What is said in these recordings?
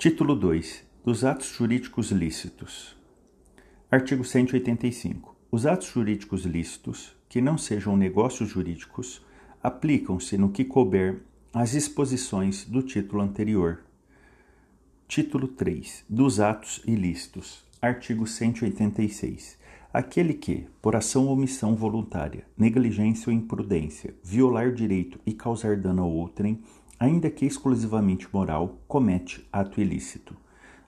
Título 2. Dos atos jurídicos lícitos. Artigo 185. Os atos jurídicos lícitos, que não sejam negócios jurídicos, aplicam-se no que couber às disposições do título anterior. Título 3. Dos atos ilícitos. Artigo 186. Aquele que, por ação ou omissão voluntária, negligência ou imprudência, violar direito e causar dano a outrem, ainda que exclusivamente moral, comete ato ilícito.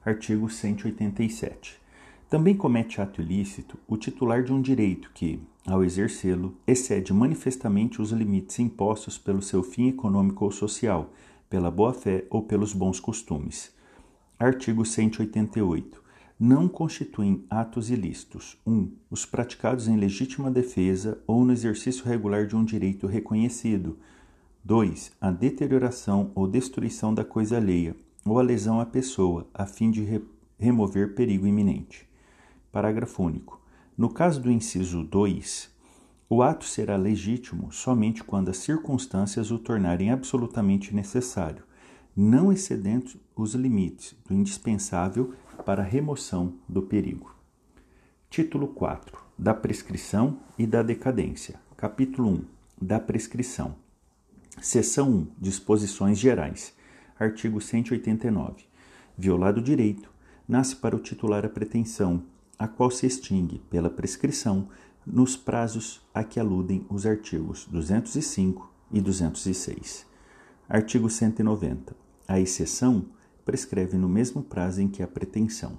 Artigo 187. Também comete ato ilícito o titular de um direito que, ao exercê-lo, excede manifestamente os limites impostos pelo seu fim econômico ou social, pela boa-fé ou pelos bons costumes. Artigo 188 não constituem atos ilícitos: 1. Um, os praticados em legítima defesa ou no exercício regular de um direito reconhecido. 2. A deterioração ou destruição da coisa alheia ou a lesão à pessoa, a fim de re remover perigo iminente. Parágrafo único. No caso do inciso 2, o ato será legítimo somente quando as circunstâncias o tornarem absolutamente necessário, não excedendo os limites do indispensável para a remoção do perigo. Título 4. Da prescrição e da decadência. Capítulo 1. Da prescrição. Seção 1. Disposições gerais. Artigo 189. Violado o direito, nasce para o titular a pretensão, a qual se extingue pela prescrição nos prazos a que aludem os artigos 205 e 206. Artigo 190. A exceção prescreve no mesmo prazo em que a pretensão.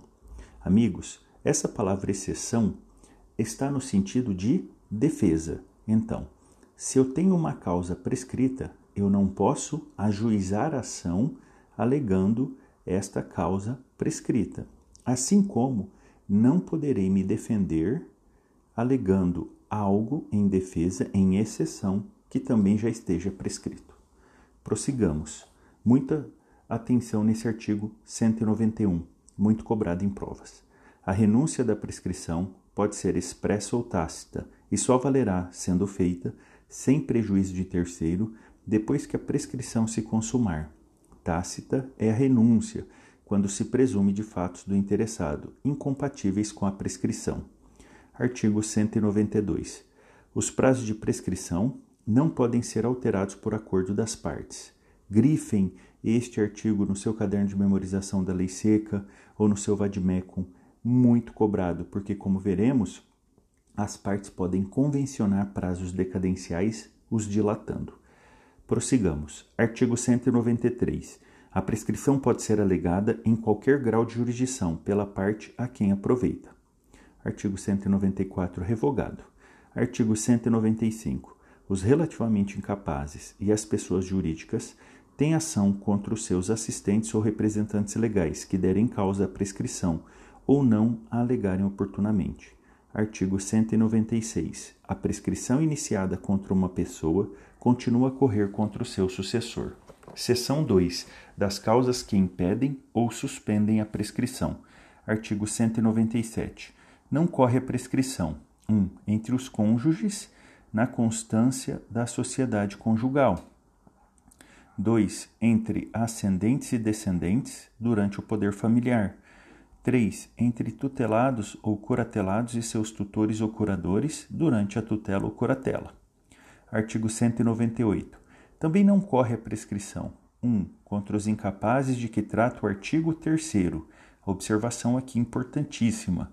Amigos, essa palavra exceção está no sentido de defesa. Então, se eu tenho uma causa prescrita, eu não posso ajuizar a ação alegando esta causa prescrita. Assim como não poderei me defender alegando algo em defesa em exceção que também já esteja prescrito. Prossigamos. Muita atenção nesse artigo 191, muito cobrado em provas. A renúncia da prescrição pode ser expressa ou tácita e só valerá, sendo feita, sem prejuízo de terceiro, depois que a prescrição se consumar. Tácita é a renúncia, quando se presume de fatos do interessado incompatíveis com a prescrição. Artigo 192. Os prazos de prescrição não podem ser alterados por acordo das partes. Grifem este artigo no seu caderno de memorização da lei seca ou no seu vademecum, muito cobrado, porque, como veremos, as partes podem convencionar prazos decadenciais, os dilatando. Prossigamos. Artigo 193. A prescrição pode ser alegada em qualquer grau de jurisdição pela parte a quem aproveita. Artigo 194. Revogado. Artigo 195. Os relativamente incapazes e as pessoas jurídicas tem ação contra os seus assistentes ou representantes legais que derem causa à prescrição ou não a alegarem oportunamente. Artigo 196. A prescrição iniciada contra uma pessoa continua a correr contra o seu sucessor. Seção 2. Das causas que impedem ou suspendem a prescrição. Artigo 197. Não corre a prescrição: 1. Um, entre os cônjuges, na constância da sociedade conjugal 2. Entre ascendentes e descendentes durante o poder familiar. 3. Entre tutelados ou curatelados e seus tutores ou curadores durante a tutela ou curatela. Artigo 198. Também não corre a prescrição. 1. Um, contra os incapazes de que trata o artigo 3. Observação aqui importantíssima.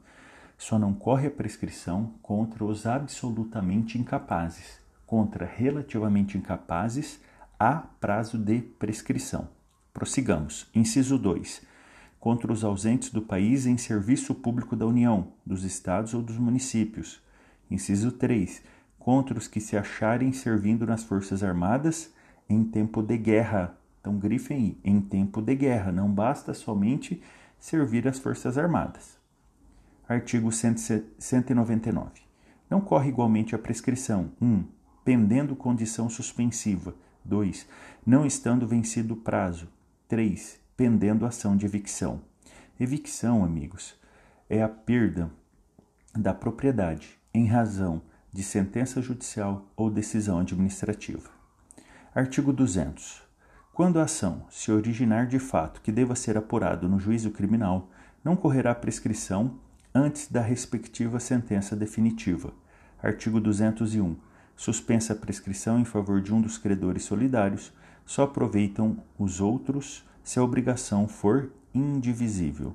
Só não corre a prescrição contra os absolutamente incapazes. Contra relativamente incapazes, há prazo de prescrição. Prossigamos. Inciso 2. Contra os ausentes do país em serviço público da União, dos estados ou dos municípios. Inciso 3. Contra os que se acharem servindo nas Forças Armadas em tempo de guerra. Então, grifem aí, em tempo de guerra. Não basta somente servir as Forças Armadas. Artigo 199. Não corre igualmente a prescrição. 1. Um, pendendo condição suspensiva 2. Não estando vencido o prazo. 3. Pendendo ação de evicção. Evicção, amigos, é a perda da propriedade em razão de sentença judicial ou decisão administrativa. Artigo 200. Quando a ação se originar de fato que deva ser apurado no juízo criminal, não correrá prescrição antes da respectiva sentença definitiva. Artigo 201. Suspensa a prescrição em favor de um dos credores solidários, só aproveitam os outros se a obrigação for indivisível.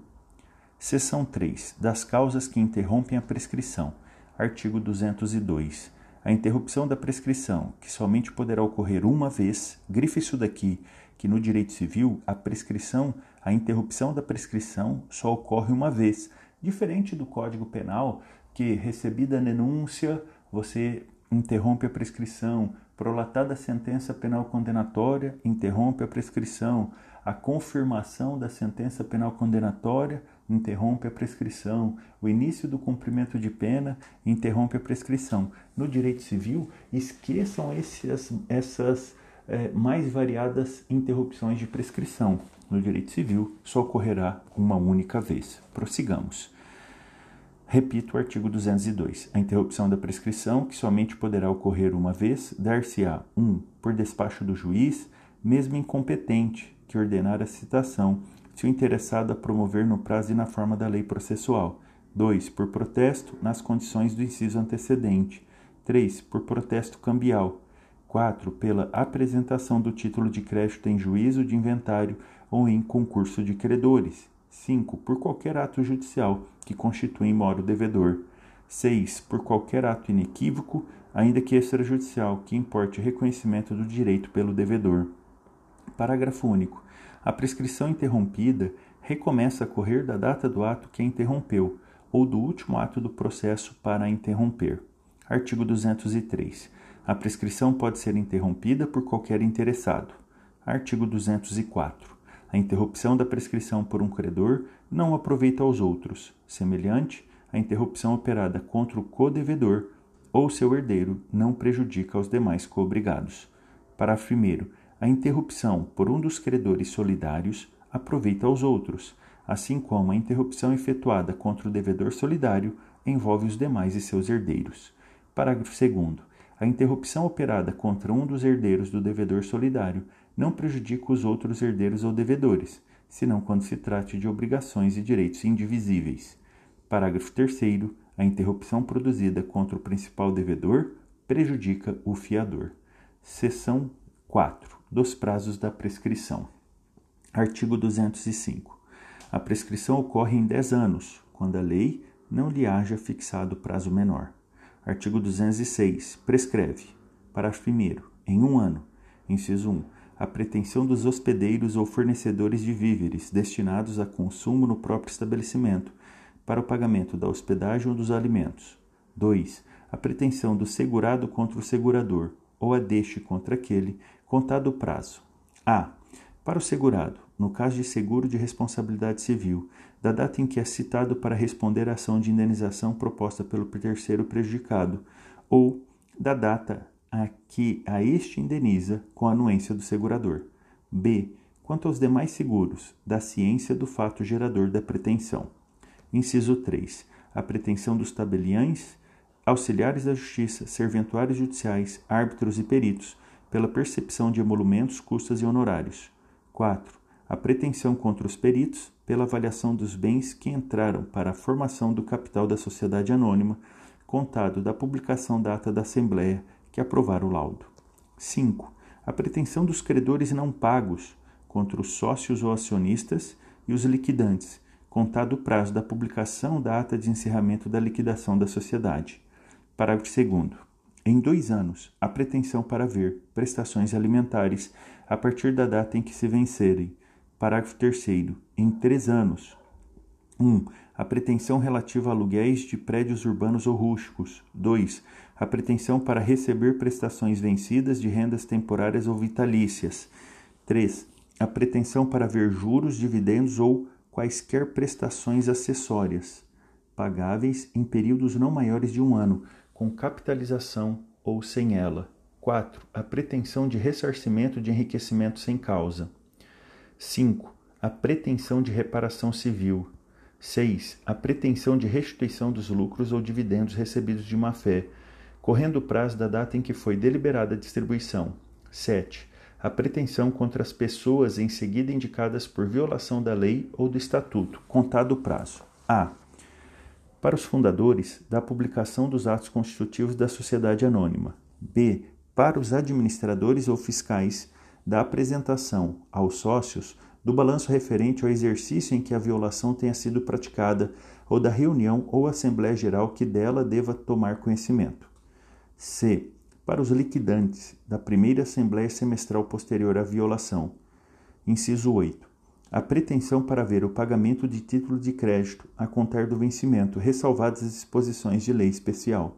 Seção 3. Das causas que interrompem a prescrição. Artigo 202. A interrupção da prescrição, que somente poderá ocorrer uma vez, grife isso daqui, que no direito civil a prescrição, a interrupção da prescrição só ocorre uma vez, diferente do Código Penal, que recebida a denúncia, você interrompe a prescrição, prolatada a sentença penal condenatória, interrompe a prescrição, a confirmação da sentença penal condenatória interrompe a prescrição, o início do cumprimento de pena interrompe a prescrição. No direito civil, esqueçam esses, essas é, mais variadas interrupções de prescrição. No direito civil, só ocorrerá uma única vez. Prossigamos. Repito o artigo 202. A interrupção da prescrição, que somente poderá ocorrer uma vez, dar-se-á 1. Um, por despacho do juiz, mesmo incompetente, que ordenar a citação, se o interessado a promover no prazo e na forma da lei processual. 2. Por protesto, nas condições do inciso antecedente. 3. Por protesto cambial. 4. Pela apresentação do título de crédito em juízo de inventário ou em concurso de credores. 5. Por qualquer ato judicial que constitui moro devedor. 6. Por qualquer ato inequívoco, ainda que extrajudicial, que importe reconhecimento do direito pelo devedor. Parágrafo único. A prescrição interrompida recomeça a correr da data do ato que a interrompeu ou do último ato do processo para a interromper. Artigo 203. A prescrição pode ser interrompida por qualquer interessado. Artigo 204. A interrupção da prescrição por um credor não aproveita aos outros, semelhante à interrupção operada contra o codevedor ou seu herdeiro não prejudica aos demais coobrigados. Parágrafo 1. A interrupção por um dos credores solidários aproveita aos outros, assim como a interrupção efetuada contra o devedor solidário envolve os demais e seus herdeiros. Parágrafo 2. A interrupção operada contra um dos herdeiros do devedor solidário não prejudica os outros herdeiros ou devedores, senão quando se trate de obrigações e direitos indivisíveis. Parágrafo 3. A interrupção produzida contra o principal devedor prejudica o fiador. Seção 4. Dos prazos da prescrição. Artigo 205. A prescrição ocorre em 10 anos, quando a lei não lhe haja fixado prazo menor. Artigo 206. Prescreve. Parágrafo 1. Em um ano. Inciso 1 a pretensão dos hospedeiros ou fornecedores de víveres destinados a consumo no próprio estabelecimento, para o pagamento da hospedagem ou dos alimentos. 2. A pretensão do segurado contra o segurador, ou a deste contra aquele, contado o prazo. A. Para o segurado, no caso de seguro de responsabilidade civil, da data em que é citado para responder à ação de indenização proposta pelo terceiro prejudicado, ou da data a que a este indeniza com a anuência do segurador. B. Quanto aos demais seguros, da ciência do fato gerador da pretensão. Inciso 3. A pretensão dos tabeliães, auxiliares da justiça, serventuários judiciais, árbitros e peritos, pela percepção de emolumentos, custas e honorários. 4. A pretensão contra os peritos, pela avaliação dos bens que entraram para a formação do capital da sociedade anônima, contado da publicação da ata da Assembleia que aprovar o laudo. 5. A pretensão dos credores não pagos contra os sócios ou acionistas e os liquidantes, contado o prazo da publicação da ata de encerramento da liquidação da sociedade. Parágrafo 2. Em dois anos, a pretensão para ver prestações alimentares a partir da data em que se vencerem. Parágrafo 3. Em três anos. 1. Um, a pretensão relativa a aluguéis de prédios urbanos ou rústicos. 2. A pretensão para receber prestações vencidas de rendas temporárias ou vitalícias. 3. A pretensão para ver juros, dividendos ou quaisquer prestações acessórias, pagáveis em períodos não maiores de um ano, com capitalização ou sem ela. 4. A pretensão de ressarcimento de enriquecimento sem causa. 5. A pretensão de reparação civil. 6. A pretensão de restituição dos lucros ou dividendos recebidos de má-fé, correndo o prazo da data em que foi deliberada a distribuição. 7. a pretensão contra as pessoas em seguida indicadas por violação da lei ou do estatuto, contado o prazo. A. Para os fundadores, da publicação dos atos constitutivos da sociedade anônima. B. Para os administradores ou fiscais, da apresentação aos sócios do balanço referente ao exercício em que a violação tenha sido praticada ou da reunião ou assembleia geral que dela deva tomar conhecimento. C. Para os liquidantes da primeira assembleia semestral posterior à violação. Inciso 8. A pretensão para ver o pagamento de título de crédito a contar do vencimento, ressalvadas as disposições de lei especial.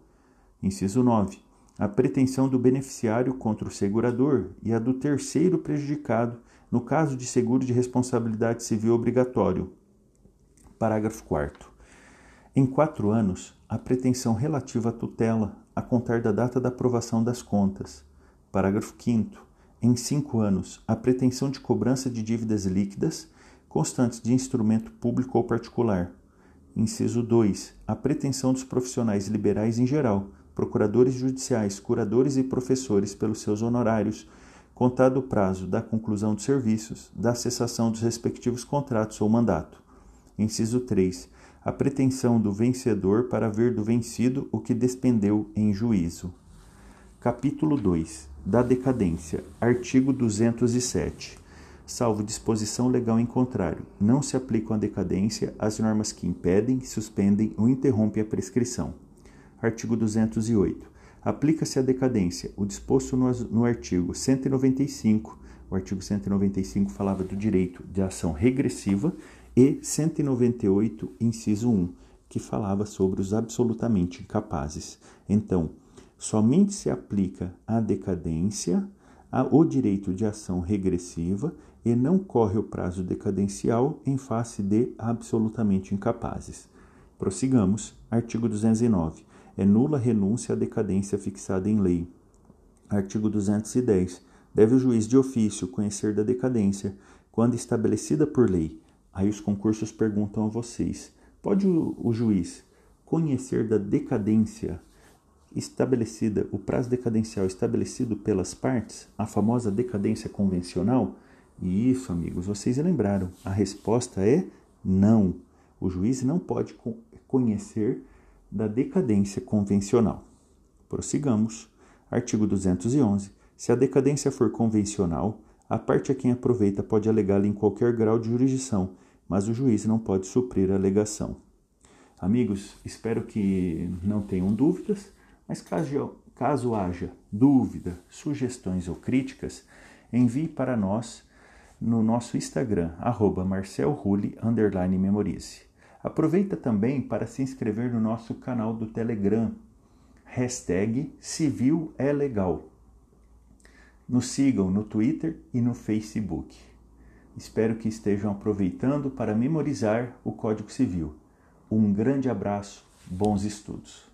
Inciso 9. A pretensão do beneficiário contra o segurador e a do terceiro prejudicado no caso de seguro de responsabilidade civil obrigatório. Parágrafo 4. Em quatro anos, a pretensão relativa à tutela, a contar da data da aprovação das contas. Parágrafo 5. Em cinco anos, a pretensão de cobrança de dívidas líquidas constantes de instrumento público ou particular. Inciso 2. A pretensão dos profissionais liberais em geral, procuradores judiciais, curadores e professores pelos seus honorários contado o prazo da conclusão dos serviços, da cessação dos respectivos contratos ou mandato. Inciso 3. A pretensão do vencedor para ver do vencido o que despendeu em juízo. Capítulo 2. Da decadência. Artigo 207. Salvo disposição legal em contrário, não se aplicam à decadência as normas que impedem, suspendem ou interrompem a prescrição. Artigo 208 aplica-se à decadência o disposto no, artigo 195. O artigo 195 falava do direito de ação regressiva e 198, inciso 1, que falava sobre os absolutamente incapazes. Então, somente se aplica à decadência o direito de ação regressiva e não corre o prazo decadencial em face de absolutamente incapazes. Prossigamos. Artigo 209 é nula renúncia à decadência fixada em lei. Artigo 210. Deve o juiz de ofício conhecer da decadência quando estabelecida por lei. Aí os concursos perguntam a vocês: pode o, o juiz conhecer da decadência estabelecida, o prazo decadencial estabelecido pelas partes, a famosa decadência convencional? E isso, amigos, vocês lembraram. A resposta é não. O juiz não pode conhecer da decadência convencional. Prossigamos. Artigo 211. Se a decadência for convencional, a parte a quem aproveita pode alegá-la em qualquer grau de jurisdição, mas o juiz não pode suprir a alegação. Amigos, espero que não tenham dúvidas, mas caso, caso haja dúvida, sugestões ou críticas, envie para nós no nosso Instagram, arroba memorize. Aproveita também para se inscrever no nosso canal do Telegram, hashtag Civil é Legal. Nos sigam no Twitter e no Facebook. Espero que estejam aproveitando para memorizar o Código Civil. Um grande abraço, bons estudos.